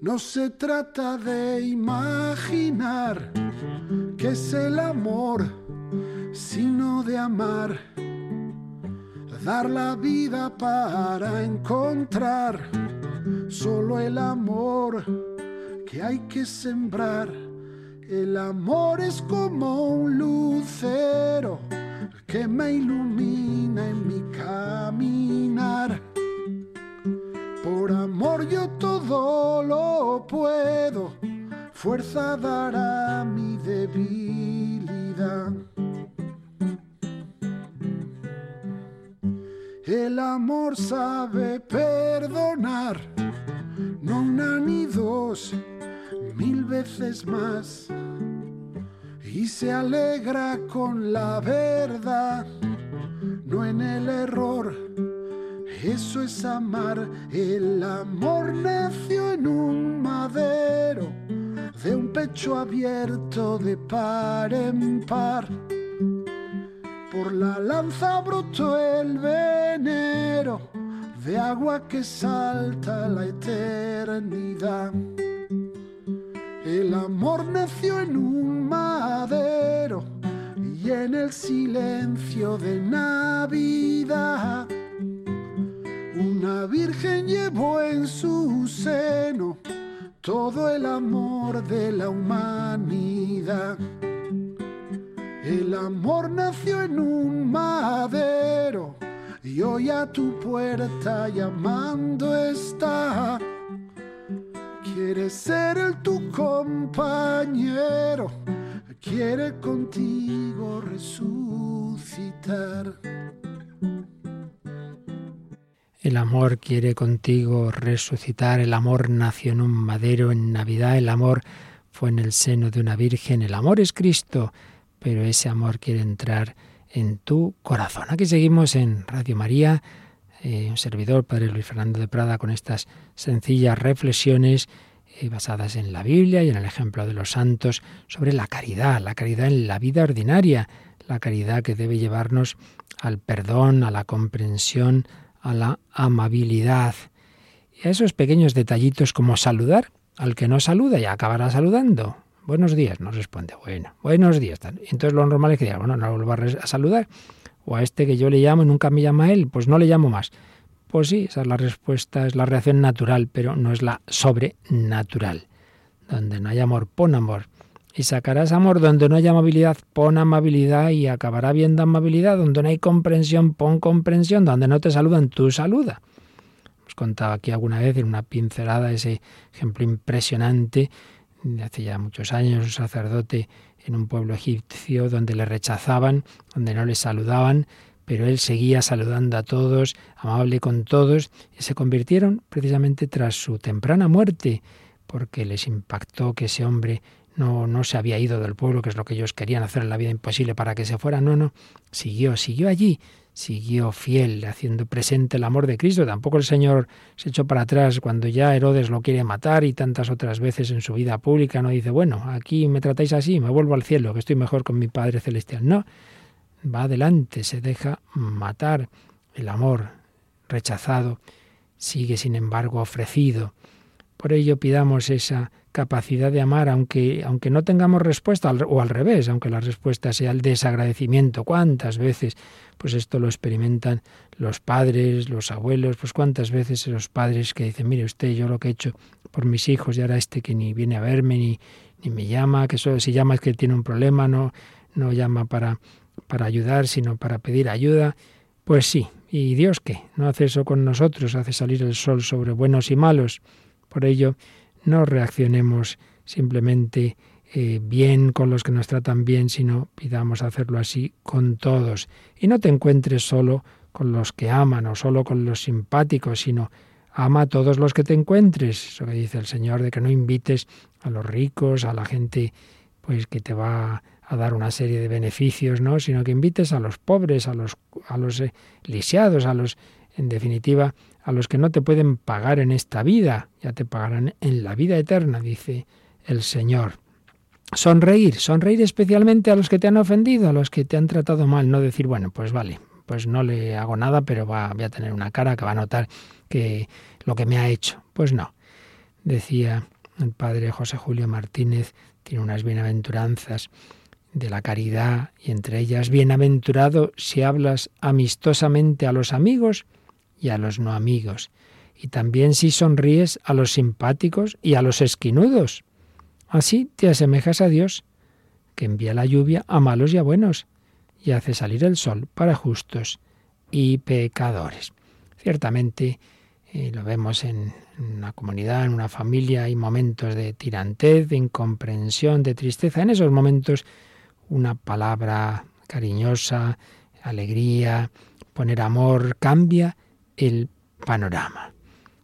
No se trata de imaginar que es el amor, sino de amar, dar la vida para encontrar solo el amor que hay que sembrar el amor es como un lucero que me ilumina en mi caminar. Por amor yo todo lo puedo, fuerza dará mi debilidad. El amor sabe perdonar, no una ni dos mil veces más y se alegra con la verdad, no en el error. Eso es amar, el amor nació en un madero, de un pecho abierto de par en par. Por la lanza brotó el venero, de agua que salta la eternidad. El amor nació en un madero, y en el silencio de Navidad. Una virgen llevó en su seno todo el amor de la humanidad. El amor nació en un madero y hoy a tu puerta llamando está. Quiere ser el tu compañero, quiere contigo resucitar. El amor quiere contigo resucitar, el amor nació en un madero en Navidad, el amor fue en el seno de una virgen, el amor es Cristo, pero ese amor quiere entrar en tu corazón. Aquí seguimos en Radio María, eh, un servidor, Padre Luis Fernando de Prada, con estas sencillas reflexiones eh, basadas en la Biblia y en el ejemplo de los santos sobre la caridad, la caridad en la vida ordinaria, la caridad que debe llevarnos al perdón, a la comprensión, a la amabilidad y a esos pequeños detallitos como saludar al que no saluda y acabará saludando. Buenos días, nos responde. Bueno, buenos días. Entonces lo normal es que diga, bueno, no lo vuelvo a saludar. O a este que yo le llamo y nunca me llama él, pues no le llamo más. Pues sí, esa es la respuesta, es la reacción natural, pero no es la sobrenatural. Donde no hay amor, pon amor. Y sacarás amor donde no hay amabilidad, pon amabilidad y acabará viendo amabilidad. Donde no hay comprensión, pon comprensión. Donde no te saludan, tú saluda. Hemos contado aquí alguna vez en una pincelada ese ejemplo impresionante de hace ya muchos años, un sacerdote en un pueblo egipcio donde le rechazaban, donde no le saludaban, pero él seguía saludando a todos, amable con todos, y se convirtieron precisamente tras su temprana muerte, porque les impactó que ese hombre no, no se había ido del pueblo, que es lo que ellos querían hacer en la vida imposible para que se fuera. No, no, siguió, siguió allí, siguió fiel, haciendo presente el amor de Cristo. Tampoco el Señor se echó para atrás cuando ya Herodes lo quiere matar y tantas otras veces en su vida pública no dice, bueno, aquí me tratáis así, me vuelvo al cielo, que estoy mejor con mi Padre Celestial. No, va adelante, se deja matar. El amor rechazado sigue, sin embargo, ofrecido. Por ello pidamos esa capacidad de amar, aunque, aunque no tengamos respuesta, o al revés, aunque la respuesta sea el desagradecimiento. ¿Cuántas veces? Pues esto lo experimentan los padres, los abuelos, pues cuántas veces los padres que dicen, mire usted, yo lo que he hecho por mis hijos y ahora este que ni viene a verme, ni, ni me llama, que si llama es que tiene un problema, no, no llama para, para ayudar, sino para pedir ayuda. Pues sí, ¿y Dios qué? No hace eso con nosotros, hace salir el sol sobre buenos y malos. Por ello, no reaccionemos simplemente eh, bien con los que nos tratan bien, sino pidamos hacerlo así con todos. Y no te encuentres solo con los que aman o solo con los simpáticos, sino ama a todos los que te encuentres. Eso que dice el Señor, de que no invites a los ricos, a la gente pues que te va a dar una serie de beneficios, ¿no? sino que invites a los pobres, a los, a los eh, lisiados, a los, en definitiva, a los que no te pueden pagar en esta vida, ya te pagarán en la vida eterna, dice el Señor. Sonreír, sonreír especialmente a los que te han ofendido, a los que te han tratado mal, no decir, bueno, pues vale, pues no le hago nada, pero va, voy a tener una cara que va a notar que lo que me ha hecho. Pues no. Decía el padre José Julio Martínez, tiene unas bienaventuranzas de la caridad y entre ellas, bienaventurado si hablas amistosamente a los amigos y a los no amigos, y también si sonríes a los simpáticos y a los esquinudos. Así te asemejas a Dios, que envía la lluvia a malos y a buenos, y hace salir el sol para justos y pecadores. Ciertamente, eh, lo vemos en una comunidad, en una familia, hay momentos de tirantez, de incomprensión, de tristeza. En esos momentos, una palabra cariñosa, alegría, poner amor, cambia el panorama.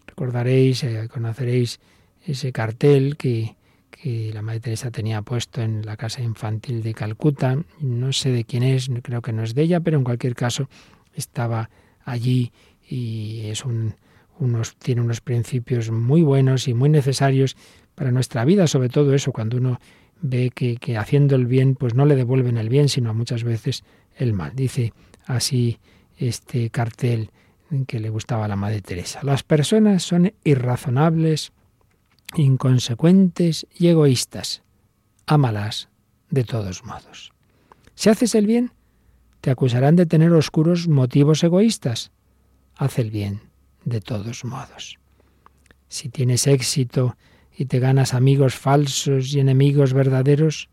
Recordaréis, eh, conoceréis ese cartel que, que la Madre Teresa tenía puesto en la casa infantil de Calcuta. No sé de quién es, creo que no es de ella, pero en cualquier caso estaba allí y es un, unos, tiene unos principios muy buenos y muy necesarios para nuestra vida, sobre todo eso, cuando uno ve que, que haciendo el bien, pues no le devuelven el bien, sino muchas veces el mal. Dice así este cartel que le gustaba a la Madre Teresa. Las personas son irrazonables, inconsecuentes y egoístas. Ámalas de todos modos. Si haces el bien, te acusarán de tener oscuros motivos egoístas. Haz el bien, de todos modos. Si tienes éxito y te ganas amigos falsos y enemigos verdaderos,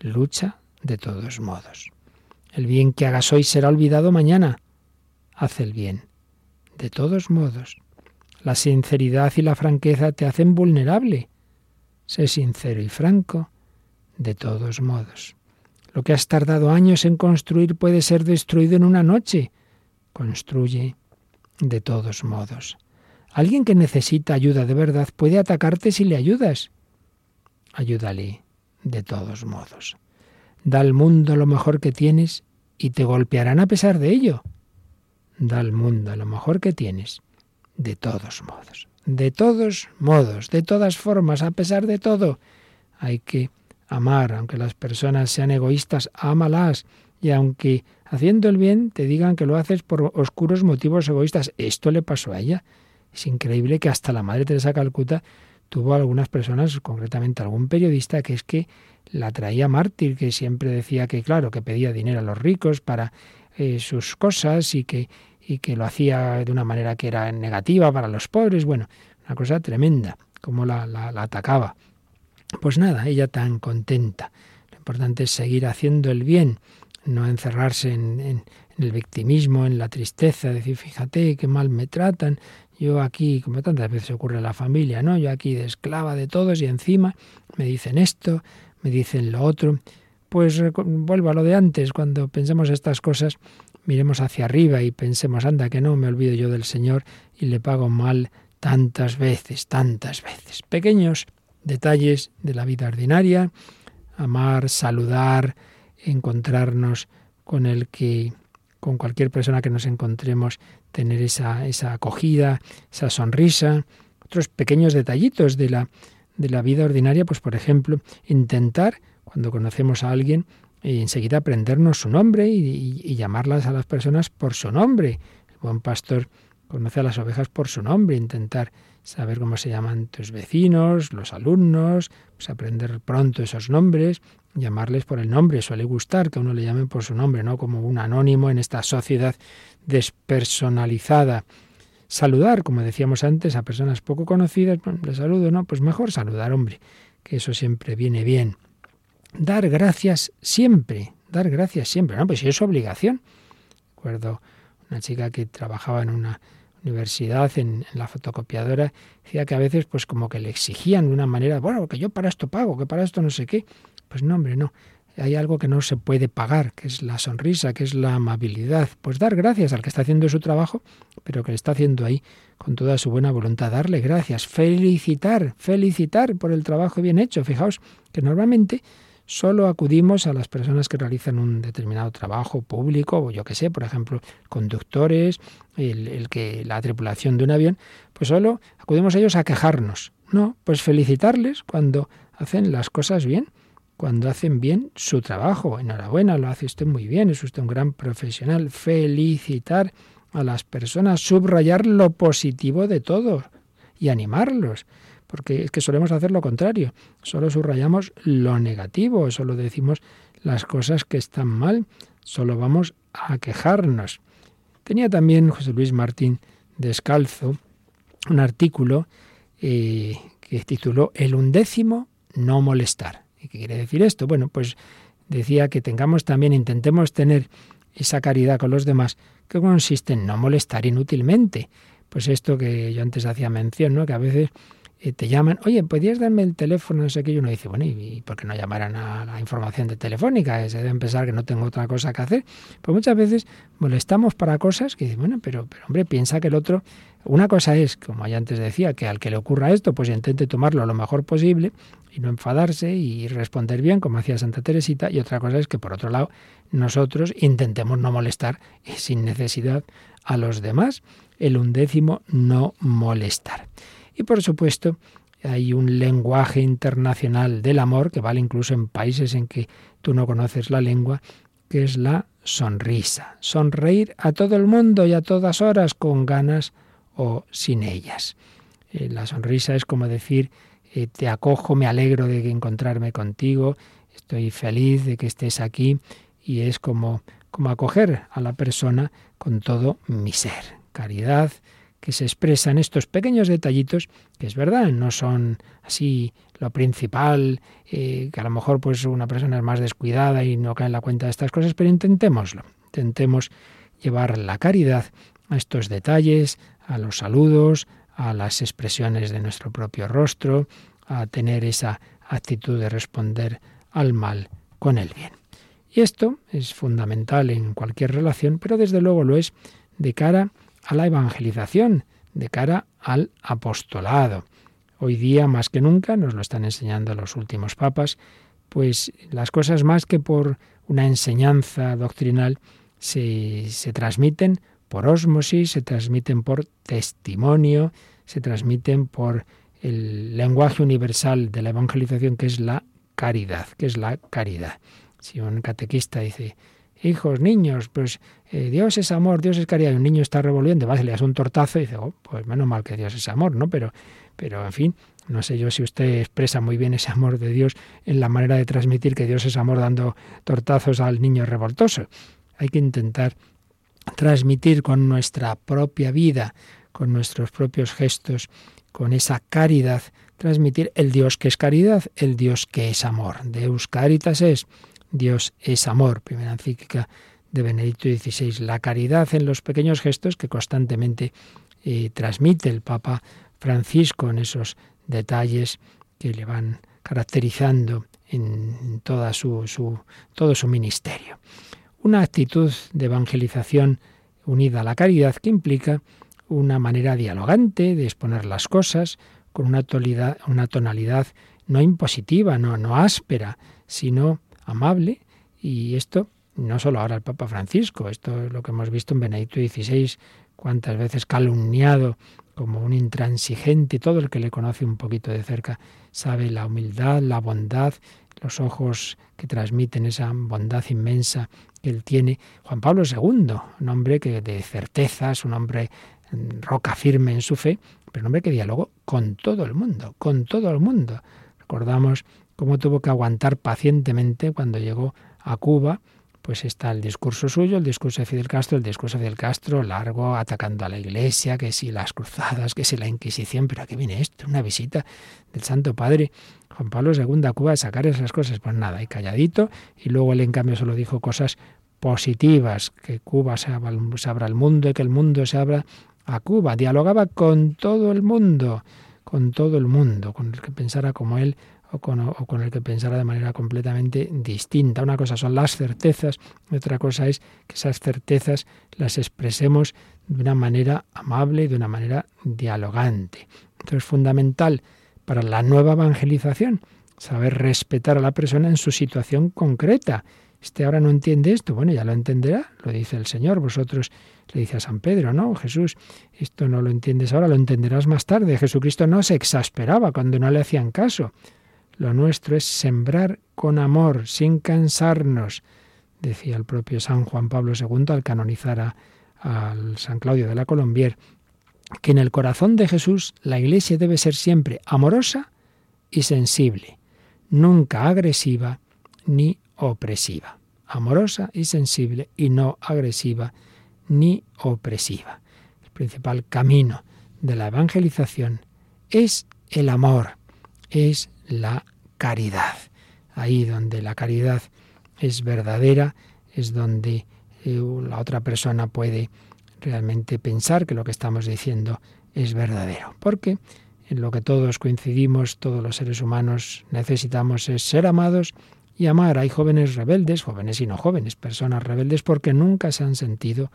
lucha de todos modos. El bien que hagas hoy será olvidado mañana. Haz el bien, de todos modos. La sinceridad y la franqueza te hacen vulnerable. Sé sincero y franco, de todos modos. Lo que has tardado años en construir puede ser destruido en una noche. Construye de todos modos. Alguien que necesita ayuda de verdad puede atacarte si le ayudas. Ayúdale de todos modos. Da al mundo lo mejor que tienes y te golpearán a pesar de ello. Da al mundo lo mejor que tienes de todos modos. De todos modos, de todas formas, a pesar de todo, hay que amar, aunque las personas sean egoístas, ámalas. Y aunque haciendo el bien te digan que lo haces por oscuros motivos egoístas, esto le pasó a ella. Es increíble que hasta la Madre Teresa Calcuta tuvo algunas personas, concretamente algún periodista, que es que la traía mártir, que siempre decía que, claro, que pedía dinero a los ricos para eh, sus cosas y que, y que lo hacía de una manera que era negativa para los pobres. Bueno, una cosa tremenda, como la, la, atacaba. Pues nada, ella tan contenta. Lo importante es seguir haciendo el bien, no encerrarse en, en, en, el victimismo, en la tristeza, decir, fíjate qué mal me tratan, yo aquí, como tantas veces ocurre en la familia, ¿no? Yo aquí de esclava de todos y encima me dicen esto, me dicen lo otro. Pues vuelvo a lo de antes, cuando pensemos estas cosas, miremos hacia arriba y pensemos, anda, que no me olvido yo del Señor y le pago mal tantas veces, tantas veces. Pequeños detalles de la vida ordinaria, amar, saludar, encontrarnos con el que, con cualquier persona que nos encontremos, tener esa, esa acogida, esa sonrisa, otros pequeños detallitos de la, de la vida ordinaria, pues por ejemplo, intentar, cuando conocemos a alguien, eh, enseguida aprendernos su nombre y, y, y, llamarlas a las personas por su nombre. El buen pastor conoce a las ovejas por su nombre, intentar saber cómo se llaman tus vecinos, los alumnos, pues aprender pronto esos nombres, llamarles por el nombre. Suele gustar que uno le llame por su nombre, no como un anónimo en esta sociedad despersonalizada. Saludar, como decíamos antes, a personas poco conocidas, bueno, le saludo, ¿no? Pues mejor saludar, hombre, que eso siempre viene bien. Dar gracias siempre, dar gracias siempre, ¿no? Pues es obligación. Recuerdo una chica que trabajaba en una universidad, en, en, la fotocopiadora, decía que a veces pues como que le exigían de una manera, bueno, que yo para esto pago, que para esto no sé qué. Pues no, hombre, no. Hay algo que no se puede pagar, que es la sonrisa, que es la amabilidad. Pues dar gracias al que está haciendo su trabajo, pero que le está haciendo ahí con toda su buena voluntad. Darle gracias, felicitar, felicitar por el trabajo bien hecho. Fijaos que normalmente solo acudimos a las personas que realizan un determinado trabajo público, o yo que sé, por ejemplo, conductores, el, el, que la tripulación de un avión, pues solo acudimos a ellos a quejarnos. No, pues felicitarles cuando hacen las cosas bien, cuando hacen bien su trabajo. Enhorabuena, lo hace usted muy bien, es usted un gran profesional. Felicitar a las personas, subrayar lo positivo de todo y animarlos porque es que solemos hacer lo contrario, solo subrayamos lo negativo, solo decimos las cosas que están mal, solo vamos a quejarnos. Tenía también José Luis Martín Descalzo un artículo eh, que tituló El undécimo no molestar. ¿Y qué quiere decir esto? Bueno, pues decía que tengamos también, intentemos tener esa caridad con los demás que consiste en no molestar inútilmente. Pues esto que yo antes hacía mención, ¿no? Que a veces te llaman, oye, ¿podrías darme el teléfono? No sé qué. Y uno dice, bueno, ¿y por qué no llamaran a la información de telefónica? Se deben pensar que no tengo otra cosa que hacer. Pues muchas veces molestamos para cosas que dicen, bueno, pero, pero hombre, piensa que el otro. Una cosa es, como ya antes decía, que al que le ocurra esto, pues intente tomarlo lo mejor posible y no enfadarse y responder bien, como hacía Santa Teresita. Y otra cosa es que, por otro lado, nosotros intentemos no molestar sin necesidad a los demás. El undécimo, no molestar. Y por supuesto, hay un lenguaje internacional del amor que vale incluso en países en que tú no conoces la lengua, que es la sonrisa. Sonreír a todo el mundo y a todas horas con ganas o sin ellas. Eh, la sonrisa es como decir, eh, te acojo, me alegro de encontrarme contigo, estoy feliz de que estés aquí y es como, como acoger a la persona con todo mi ser. Caridad que se expresa en estos pequeños detallitos, que es verdad, no son así lo principal, eh, que a lo mejor pues una persona es más descuidada y no cae en la cuenta de estas cosas, pero intentémoslo, intentemos llevar la caridad a estos detalles, a los saludos, a las expresiones de nuestro propio rostro, a tener esa actitud de responder al mal con el bien. Y esto es fundamental en cualquier relación, pero desde luego lo es de cara a la evangelización, de cara al apostolado. Hoy día, más que nunca, nos lo están enseñando los últimos papas, pues las cosas más que por una enseñanza doctrinal se, se transmiten por ósmosis, se transmiten por testimonio, se transmiten por el lenguaje universal de la evangelización que es la caridad, que es la caridad. Si un catequista dice, hijos, niños, pues eh, Dios es amor, Dios es caridad, y un niño está revolviendo, vas y le das un tortazo y dice, oh, pues menos mal que Dios es amor, ¿no? Pero, pero en fin, no sé yo si usted expresa muy bien ese amor de Dios en la manera de transmitir que Dios es amor dando tortazos al niño revoltoso. Hay que intentar transmitir con nuestra propia vida, con nuestros propios gestos, con esa caridad, transmitir el Dios que es caridad, el Dios que es amor. Deus caritas es, Dios es amor. Primera encíclica de Benedicto XVI. La caridad en los pequeños gestos que constantemente eh, transmite el Papa Francisco en esos detalles que le van caracterizando en toda su, todo su ministerio. Una actitud de evangelización unida a la caridad que implica una manera dialogante de exponer las cosas con una tonalidad, una tonalidad no impositiva, no, no áspera, sino amable. Y esto no solo ahora el Papa Francisco, esto es lo que hemos visto en Benedicto XVI, cuántas veces calumniado como un intransigente, todo el que le conoce un poquito de cerca sabe la humildad, la bondad, los ojos que transmiten esa bondad inmensa que él tiene. Juan Pablo II, un hombre que de certezas, un hombre roca firme en su fe, pero un hombre que dialogó con todo el mundo, con todo el mundo. Recordamos cómo tuvo que aguantar pacientemente cuando llegó a Cuba, pues está el discurso suyo, el discurso de Fidel Castro, el discurso de Fidel Castro, largo, atacando a la Iglesia, que si las cruzadas, que si la Inquisición, pero ¿a qué viene esto? Una visita del Santo Padre Juan Pablo II a Cuba a sacar esas cosas. Pues nada, y calladito, y luego él en cambio solo dijo cosas positivas, que Cuba se abra, se abra al mundo y que el mundo se abra a Cuba. Dialogaba con todo el mundo, con todo el mundo, con el que pensara como él o con, el que pensara de manera completamente distinta. Una cosa son las certezas, otra cosa es que esas certezas las expresemos de una manera amable, de una manera dialogante. Entonces es fundamental para la nueva evangelización saber respetar a la persona en su situación concreta. Este ahora no entiende esto, bueno, ya lo entenderá, lo dice el Señor, vosotros le dice a San Pedro, no, Jesús, esto no lo entiendes ahora, lo entenderás más tarde. Jesucristo no se exasperaba cuando no le hacían caso. Lo nuestro es sembrar con amor, sin cansarnos, decía el propio San Juan Pablo II al canonizar al San Claudio de la Colombier, que en el corazón de Jesús la Iglesia debe ser siempre amorosa y sensible, nunca agresiva ni opresiva. Amorosa y sensible y no agresiva ni opresiva. El principal camino de la evangelización es el amor, es la caridad. Ahí donde la caridad es verdadera, es donde eh, la otra persona puede realmente pensar que lo que estamos diciendo es verdadero. Porque en lo que todos coincidimos, todos los seres humanos necesitamos es ser amados y amar. Hay jóvenes rebeldes, jóvenes y no jóvenes, personas rebeldes porque nunca se han sentido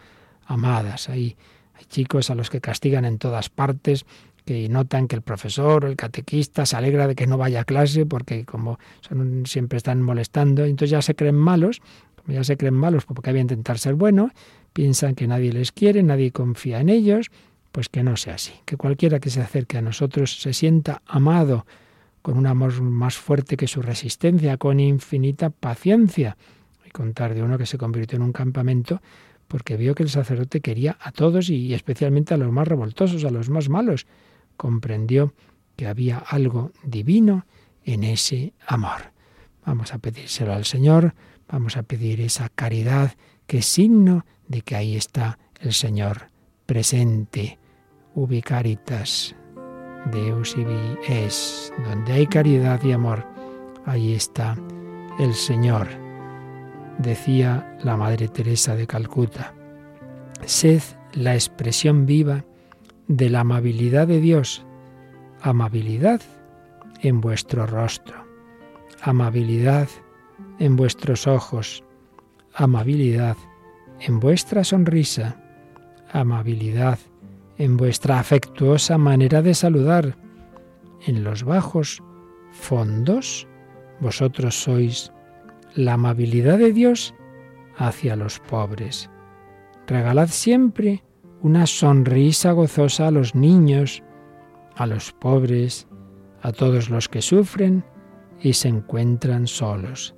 amadas. Hay, hay chicos a los que castigan en todas partes que notan que el profesor o el catequista se alegra de que no vaya a clase porque como siempre están molestando, entonces ya se creen malos, ya se creen malos porque había que intentar ser bueno, piensan que nadie les quiere, nadie confía en ellos, pues que no sea así, que cualquiera que se acerque a nosotros se sienta amado con un amor más fuerte que su resistencia, con infinita paciencia. Y contar de uno que se convirtió en un campamento porque vio que el sacerdote quería a todos y especialmente a los más revoltosos, a los más malos comprendió que había algo divino en ese amor. Vamos a pedírselo al Señor Vamos a pedir esa caridad que es signo de que ahí está el Señor presente. Ubicaritas, Deus ibi es. Donde hay caridad y amor, ahí está el Señor. Decía la Madre Teresa de Calcuta, sed la expresión viva de la amabilidad de Dios, amabilidad en vuestro rostro, amabilidad en vuestros ojos, amabilidad en vuestra sonrisa, amabilidad en vuestra afectuosa manera de saludar. En los bajos fondos, vosotros sois la amabilidad de Dios hacia los pobres. Regalad siempre una sonrisa gozosa a los niños, a los pobres, a todos los que sufren y se encuentran solos.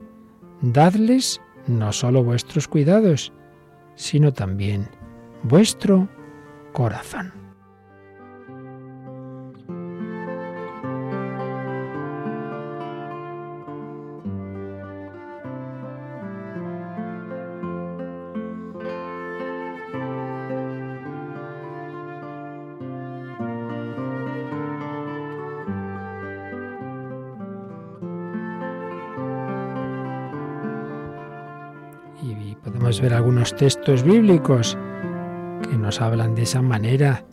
Dadles no solo vuestros cuidados, sino también vuestro corazón. Ver algunos textos bíblicos que nos hablan de esa manera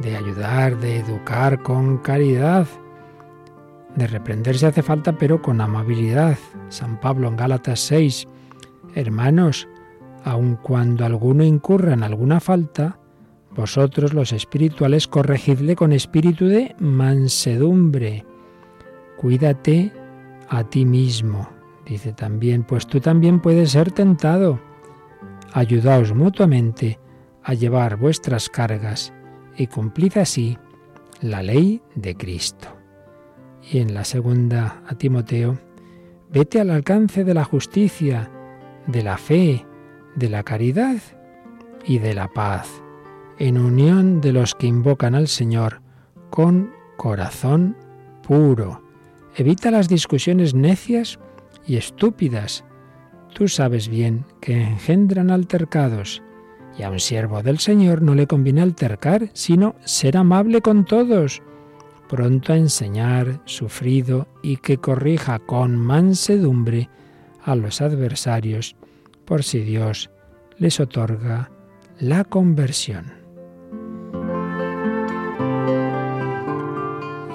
de ayudar, de educar con caridad. De reprender si hace falta, pero con amabilidad. San Pablo en Gálatas 6. Hermanos, aun cuando alguno incurra en alguna falta, vosotros los espirituales corregidle con espíritu de mansedumbre. Cuídate a ti mismo. Dice también, pues tú también puedes ser tentado. Ayudaos mutuamente a llevar vuestras cargas y cumplid así la ley de Cristo. Y en la segunda a Timoteo, vete al alcance de la justicia, de la fe, de la caridad y de la paz, en unión de los que invocan al Señor con corazón puro. Evita las discusiones necias y estúpidas. Tú sabes bien que engendran altercados y a un siervo del Señor no le conviene altercar, sino ser amable con todos, pronto a enseñar, sufrido y que corrija con mansedumbre a los adversarios, por si Dios les otorga la conversión.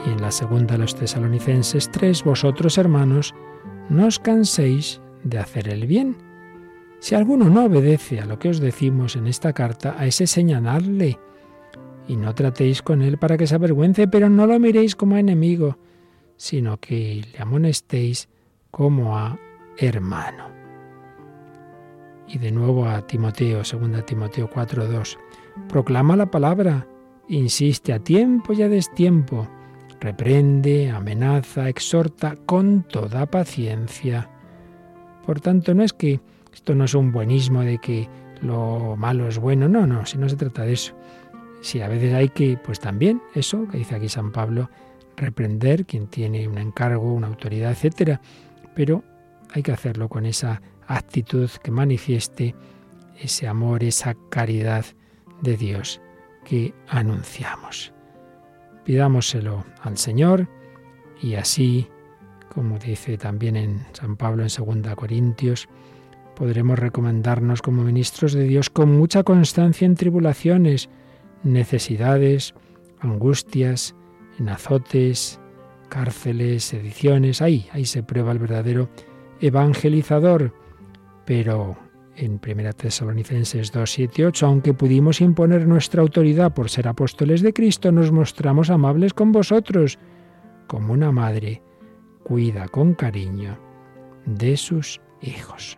Y en la segunda a los tesalonicenses 3, vosotros hermanos, no os canséis de hacer el bien si alguno no obedece a lo que os decimos en esta carta, a ese señaladle y no tratéis con él para que se avergüence, pero no lo miréis como a enemigo, sino que le amonestéis como a hermano. Y de nuevo a Timoteo, 2 Timoteo 4:2. Proclama la palabra, insiste a tiempo y a destiempo, reprende, amenaza, exhorta con toda paciencia. Por tanto, no es que esto no es un buenismo de que lo malo es bueno, no, no, si no se trata de eso. Si a veces hay que, pues también eso que dice aquí San Pablo, reprender quien tiene un encargo, una autoridad, etcétera, pero hay que hacerlo con esa actitud que manifieste ese amor, esa caridad de Dios que anunciamos. Pidámoselo al Señor y así, como dice también en San Pablo en 2 Corintios, podremos recomendarnos como ministros de Dios con mucha constancia en tribulaciones, necesidades, angustias, en azotes, cárceles, sediciones. Ahí, ahí se prueba el verdadero evangelizador. Pero en 1 Tesalonicenses 2, 7, 8, aunque pudimos imponer nuestra autoridad por ser apóstoles de Cristo, nos mostramos amables con vosotros, como una madre cuida con cariño de sus hijos.